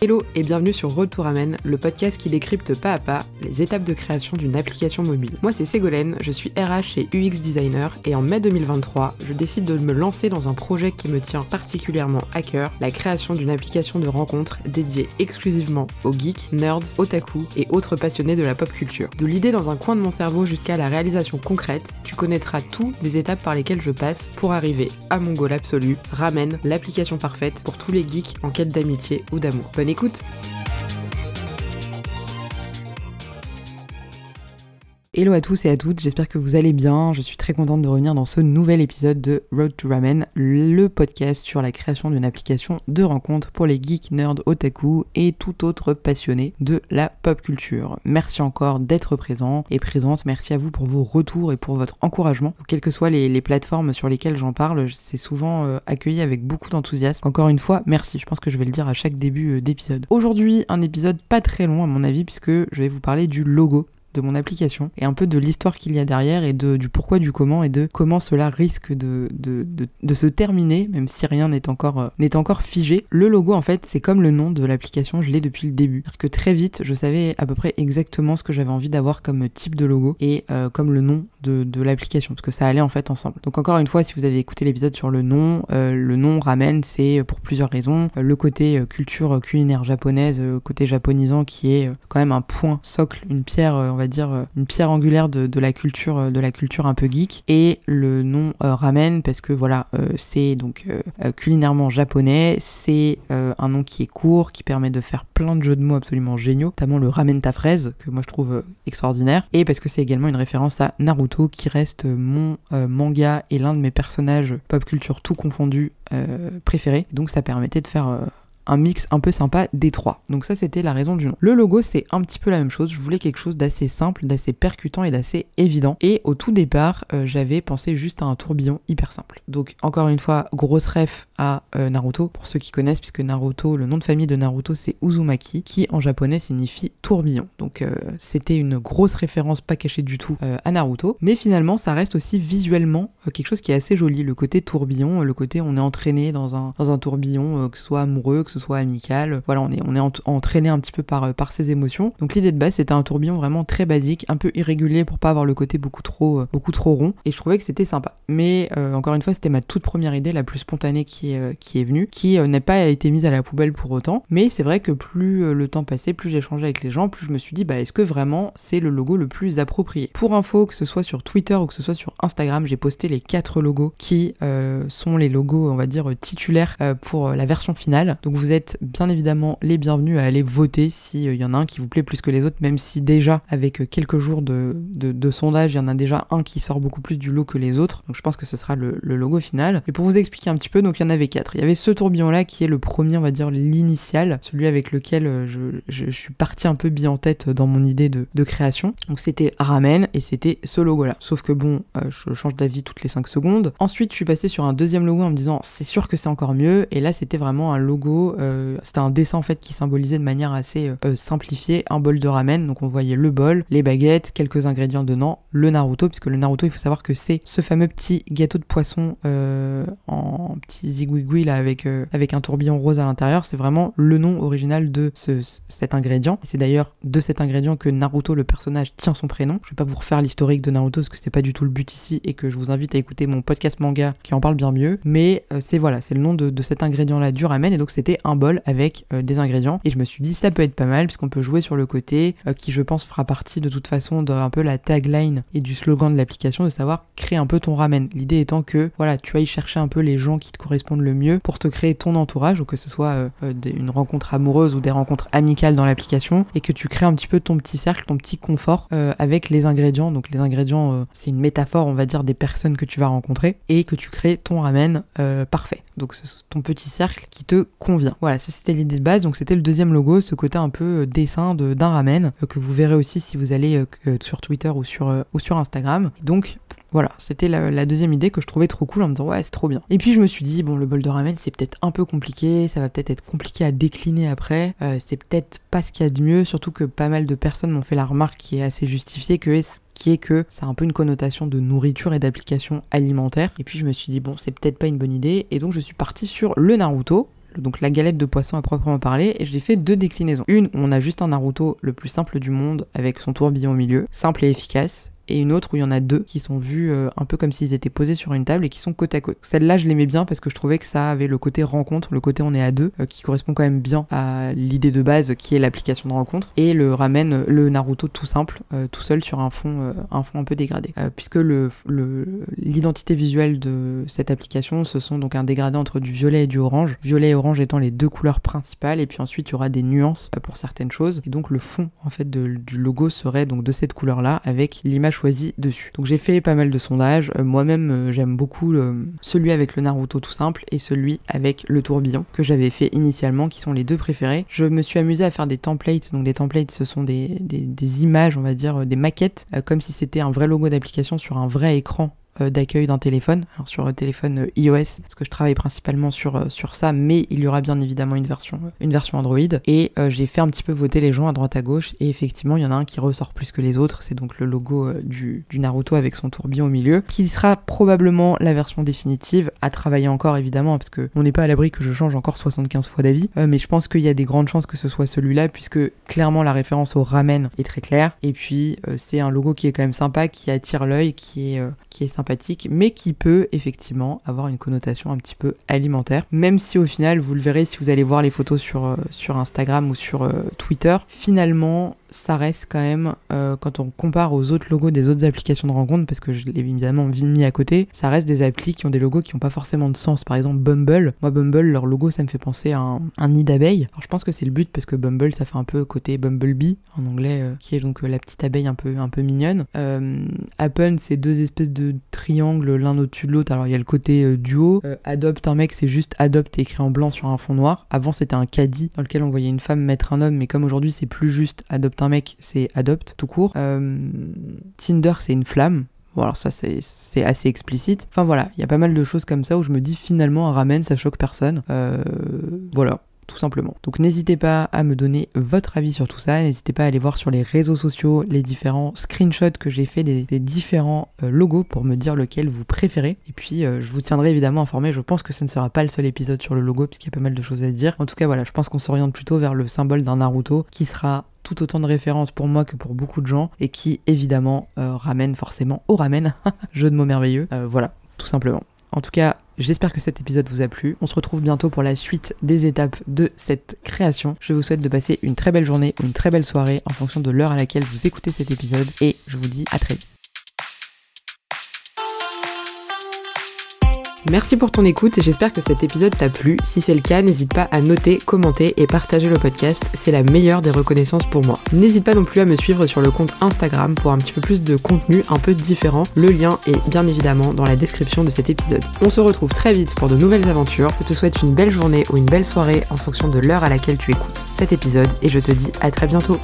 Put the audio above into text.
Hello et bienvenue sur Retour Amen, le podcast qui décrypte pas à pas les étapes de création d'une application mobile. Moi c'est Ségolène, je suis RH et UX designer et en mai 2023, je décide de me lancer dans un projet qui me tient particulièrement à cœur, la création d'une application de rencontre dédiée exclusivement aux geeks, nerds, otaku et autres passionnés de la pop culture. De l'idée dans un coin de mon cerveau jusqu'à la réalisation concrète, tu connaîtras toutes les étapes par lesquelles je passe pour arriver à mon goal absolu, Ramen, l'application parfaite pour tous les geeks en quête d'amitié ou d'amour écoute Hello à tous et à toutes, j'espère que vous allez bien. Je suis très contente de revenir dans ce nouvel épisode de Road to Ramen, le podcast sur la création d'une application de rencontre pour les geeks, nerds, otaku et tout autre passionné de la pop culture. Merci encore d'être présent et présente. Merci à vous pour vos retours et pour votre encouragement. Quelles que soient les, plateformes sur lesquelles j'en parle, c'est souvent euh, accueilli avec beaucoup d'enthousiasme. Encore une fois, merci. Je pense que je vais le dire à chaque début euh, d'épisode. Aujourd'hui, un épisode pas très long à mon avis puisque je vais vous parler du logo de mon application et un peu de l'histoire qu'il y a derrière et de, du pourquoi, du comment et de comment cela risque de, de, de, se terminer, même si rien n'est encore, euh, n'est encore figé. Le logo, en fait, c'est comme le nom de l'application, je l'ai depuis le début. C'est-à-dire que très vite, je savais à peu près exactement ce que j'avais envie d'avoir comme type de logo et euh, comme le nom de, de l'application, parce que ça allait en fait ensemble. Donc encore une fois, si vous avez écouté l'épisode sur le nom, euh, le nom ramène, c'est pour plusieurs raisons. le côté culture culinaire japonaise, côté japonisant qui est quand même un point socle, une pierre, va dire, euh, une pierre angulaire de, la culture, euh, de la culture un peu geek. Et le nom euh, ramen, parce que voilà, c'est donc culinairement japonais, c'est un nom qui est court, qui permet de faire plein de jeux de mots absolument géniaux, notamment le ramen ta fraise, que moi je trouve extraordinaire. Et parce que c'est également une référence à Naruto, qui reste mon manga et l'un de mes personnages pop culture tout confondu préférés. Donc ça permettait de faire un mix un peu sympa des trois. Donc ça c'était la raison du nom. Le logo c'est un petit peu la même chose, je voulais quelque chose d'assez simple, d'assez percutant et d'assez évident. Et au tout départ euh, j'avais pensé juste à un tourbillon hyper simple. Donc encore une fois, grosse ref euh, Naruto, pour ceux qui connaissent, puisque Naruto, le nom de famille de Naruto c'est Uzumaki, qui en japonais signifie tourbillon. Donc euh, c'était une grosse référence pas cachée du tout à Naruto. Mais finalement ça reste aussi visuellement quelque chose qui est assez joli, le côté tourbillon, le côté on est entraîné dans un, tourbillon, que ce soit amoureux, que ce soit amical. Voilà, on est, on entraîné un petit peu par, par ses émotions. Donc l'idée de base, c'était un tourbillon vraiment très basique, un peu irrégulier pour pas avoir le côté beaucoup trop, euh, beaucoup trop rond. Et je trouvais que c'était sympa. Mais euh, encore une fois, c'était ma toute première idée, la plus spontanée qui est, euh, qui est venue, qui n'a pas été mise à la poubelle pour autant. Mais c'est vrai que plus le temps passait, plus j'échangeais avec les gens, plus je me suis dit, bah est-ce que vraiment c'est le logo le plus approprié? Pour info, que ce soit sur Twitter ou que ce soit sur Instagram, j'ai posté les quatre logos qui sont les logos, on va dire, titulaires pour la version finale. Donc vous êtes bien évidemment les bienvenus à aller voter s'il y en a un qui vous plaît plus que les autres, même si déjà avec quelques jours de, sondage, il y en a déjà un qui sort beaucoup plus du lot que les autres. Donc je pense que ce sera le, logo final. Et pour vous expliquer un petit peu, donc il y en avait Il y avait ce tourbillon là qui est le premier, on va dire l'initial, celui avec lequel euh, je, suis parti un peu bien en tête dans mon idée de, création. Donc c'était Ramen et c'était ce logo là. Sauf que bon, euh, je change d'avis toutes les 5 secondes. Ensuite, je suis passé sur un deuxième logo en me disant c'est sûr que c'est encore mieux. Et là, c'était vraiment un logo euh, c'était un dessin en fait qui symbolisait de manière assez simplifiée un bol de ramen. Donc on voyait le bol, les baguettes, quelques ingrédients dedans, le Naruto, puisque le Naruto, il faut savoir que c'est ce fameux petit gâteau de poisson en petit zigouigoui là avec, avec un tourbillon rose à l'intérieur. C'est vraiment le nom original de ce, cet ingrédient. C'est d'ailleurs de cet ingrédient que Naruto, le personnage, tient son prénom. Je vais pas vous refaire l'historique de Naruto parce que c'est pas du tout le but ici et que je vous invite à écouter mon podcast manga qui en parle bien mieux. Mais c'est voilà, c'est le nom de, de cet ingrédient là du ramen et donc c'était un bol avec euh, des ingrédients. Et je me suis dit, ça peut être pas mal, puisqu'on peut jouer sur le côté, euh, qui je pense fera partie de toute façon d'un peu la tagline et du slogan de l'application, de savoir créer un peu ton ramen. L'idée étant que, voilà, tu ailles chercher un peu les gens qui te correspondent le mieux pour te créer ton entourage, ou que ce soit euh, une rencontre amoureuse ou des rencontres amicales dans l'application, et que tu crées un petit peu ton petit cercle, ton petit confort avec les ingrédients. Donc les ingrédients, c'est une métaphore, on va dire, des personnes que tu vas rencontrer, et que tu crées ton ramen parfait. Donc ton petit cercle qui te convient. Voilà, ça c'était l'idée de base. Donc c'était le deuxième logo, ce côté un peu euh, dessin d'un ramen euh, que vous verrez aussi si vous allez euh, sur Twitter ou sur, ou sur Instagram. Donc voilà, c'était la, deuxième idée que je trouvais trop cool en me disant ouais c'est trop bien. Et puis je me suis dit bon le bol de ramen c'est peut-être un peu compliqué, ça va peut-être être compliqué à décliner après, c'est peut-être pas ce qu'il y a de mieux, surtout que pas mal de personnes m'ont fait la remarque qui est assez justifiée que qui est que ça a un peu une connotation de nourriture et d'application alimentaire. Et puis je me suis dit bon c'est peut-être pas une bonne idée et donc je suis partie sur le Naruto donc la galette de poisson à proprement parler, et j'ai fait deux déclinaisons. Une on a juste un Naruto le plus simple du monde avec son tourbillon au milieu, simple et efficace, et une autre où il y en a deux qui sont vus euh, un peu comme s'ils étaient posés sur une table et qui sont côte à côte. Celle-là, je l'aimais bien parce que je trouvais que ça avait le côté rencontre, le côté on est à deux, euh, qui correspond quand même bien à l'idée de base qui est l'application de rencontre, et le ramène le Naruto tout simple, euh, tout seul sur un fond, un fond un peu dégradé. puisque le, l'identité visuelle de cette application, ce sont donc un dégradé entre du violet et du orange, violet et orange étant les deux couleurs principales, et puis ensuite il y aura des nuances pour certaines choses, et donc le fond en fait du logo serait donc de cette couleur-là avec l'image dessus. Donc j'ai fait pas mal de sondages. Euh, moi-même, euh, j'aime beaucoup celui avec le Naruto tout simple et celui avec le tourbillon que j'avais fait initialement, qui sont les deux préférés. Je me suis amusée à faire des templates. Donc des templates, ce sont des, images, on va dire, des maquettes, euh, comme si c'était un vrai logo d'application sur un vrai écran euh, d'accueil d'un téléphone, alors sur téléphone euh, iOS, parce que je travaille principalement sur, euh, sur ça, mais il y aura bien évidemment une version, une version Android. Et j'ai fait un petit peu voter les gens à droite à gauche, et effectivement, il y en a un qui ressort plus que les autres, c'est donc le logo du, du, Naruto avec son tourbillon au milieu, qui sera probablement la version définitive, à travailler encore évidemment, parce que on n'est pas à l'abri que je change encore 75 fois d'avis, mais je pense qu'il y a des grandes chances que ce soit celui-là, puisque clairement la référence au ramen est très claire, et puis c'est un logo qui est quand même sympa, qui attire l'œil, qui qui est sympa mais qui peut effectivement avoir une connotation un petit peu alimentaire. Même si au final, vous le verrez si vous allez voir les photos sur, euh, sur Instagram ou sur euh, Twitter, finalement, ça reste quand même, euh, quand on compare aux autres logos des autres applications de rencontre, parce que je l'ai évidemment mis à côté, ça reste des applis qui ont des logos qui n'ont pas forcément de sens. Par exemple, Bumble. Moi, Bumble, leur logo, ça me fait penser à un, nid d'abeilles. Alors, je pense que c'est le but parce que Bumble, ça fait un peu côté Bumblebee en anglais, qui est donc la petite abeille un peu, un peu mignonne. Apple, c'est deux espèces de triangles l'un au-dessus de l'autre. Alors, il y a le côté duo. adopte un mec, c'est juste adopte écrit en blanc sur un fond noir. Avant, c'était un caddie dans lequel on voyait une femme mettre un homme, mais comme aujourd'hui, c'est plus juste adopte un mec, c'est adopte tout court. Euh, Tinder, c'est une flamme. Bon, alors ça, c'est assez explicite. Enfin voilà, il y a pas mal de choses comme ça où je me dis finalement, un ramen, ça choque personne. Euh, voilà tout simplement. Donc n'hésitez pas à me donner votre avis sur tout ça, n'hésitez pas à aller voir sur les réseaux sociaux les différents screenshots que j'ai fait des, différents euh, logos pour me dire lequel vous préférez. Et puis euh, je vous tiendrai évidemment informé, je pense que ce ne sera pas le seul épisode sur le logo puisqu'il y a pas mal de choses à dire. En tout cas voilà, je pense qu'on s'oriente plutôt vers le symbole d'un Naruto qui sera tout autant de références pour moi que pour beaucoup de gens et qui évidemment euh, ramène forcément au ramen, jeu de mots merveilleux, voilà, tout simplement. En tout cas, J'espère que cet épisode vous a plu. On se retrouve bientôt pour la suite des étapes de cette création. Je vous souhaite de passer une très belle journée ou une très belle soirée en fonction de l'heure à laquelle vous écoutez cet épisode et je vous dis à très vite. Merci pour ton écoute et j'espère que cet épisode t'a plu. Si c'est le cas, n'hésite pas à noter, commenter et partager le podcast, c'est la meilleure des reconnaissances pour moi. N'hésite pas non plus à me suivre sur le compte Instagram pour un petit peu plus de contenu un peu différent. Le lien est bien évidemment dans la description de cet épisode. On se retrouve très vite pour de nouvelles aventures. Je te souhaite une belle journée ou une belle soirée en fonction de l'heure à laquelle tu écoutes cet épisode et je te dis à très bientôt.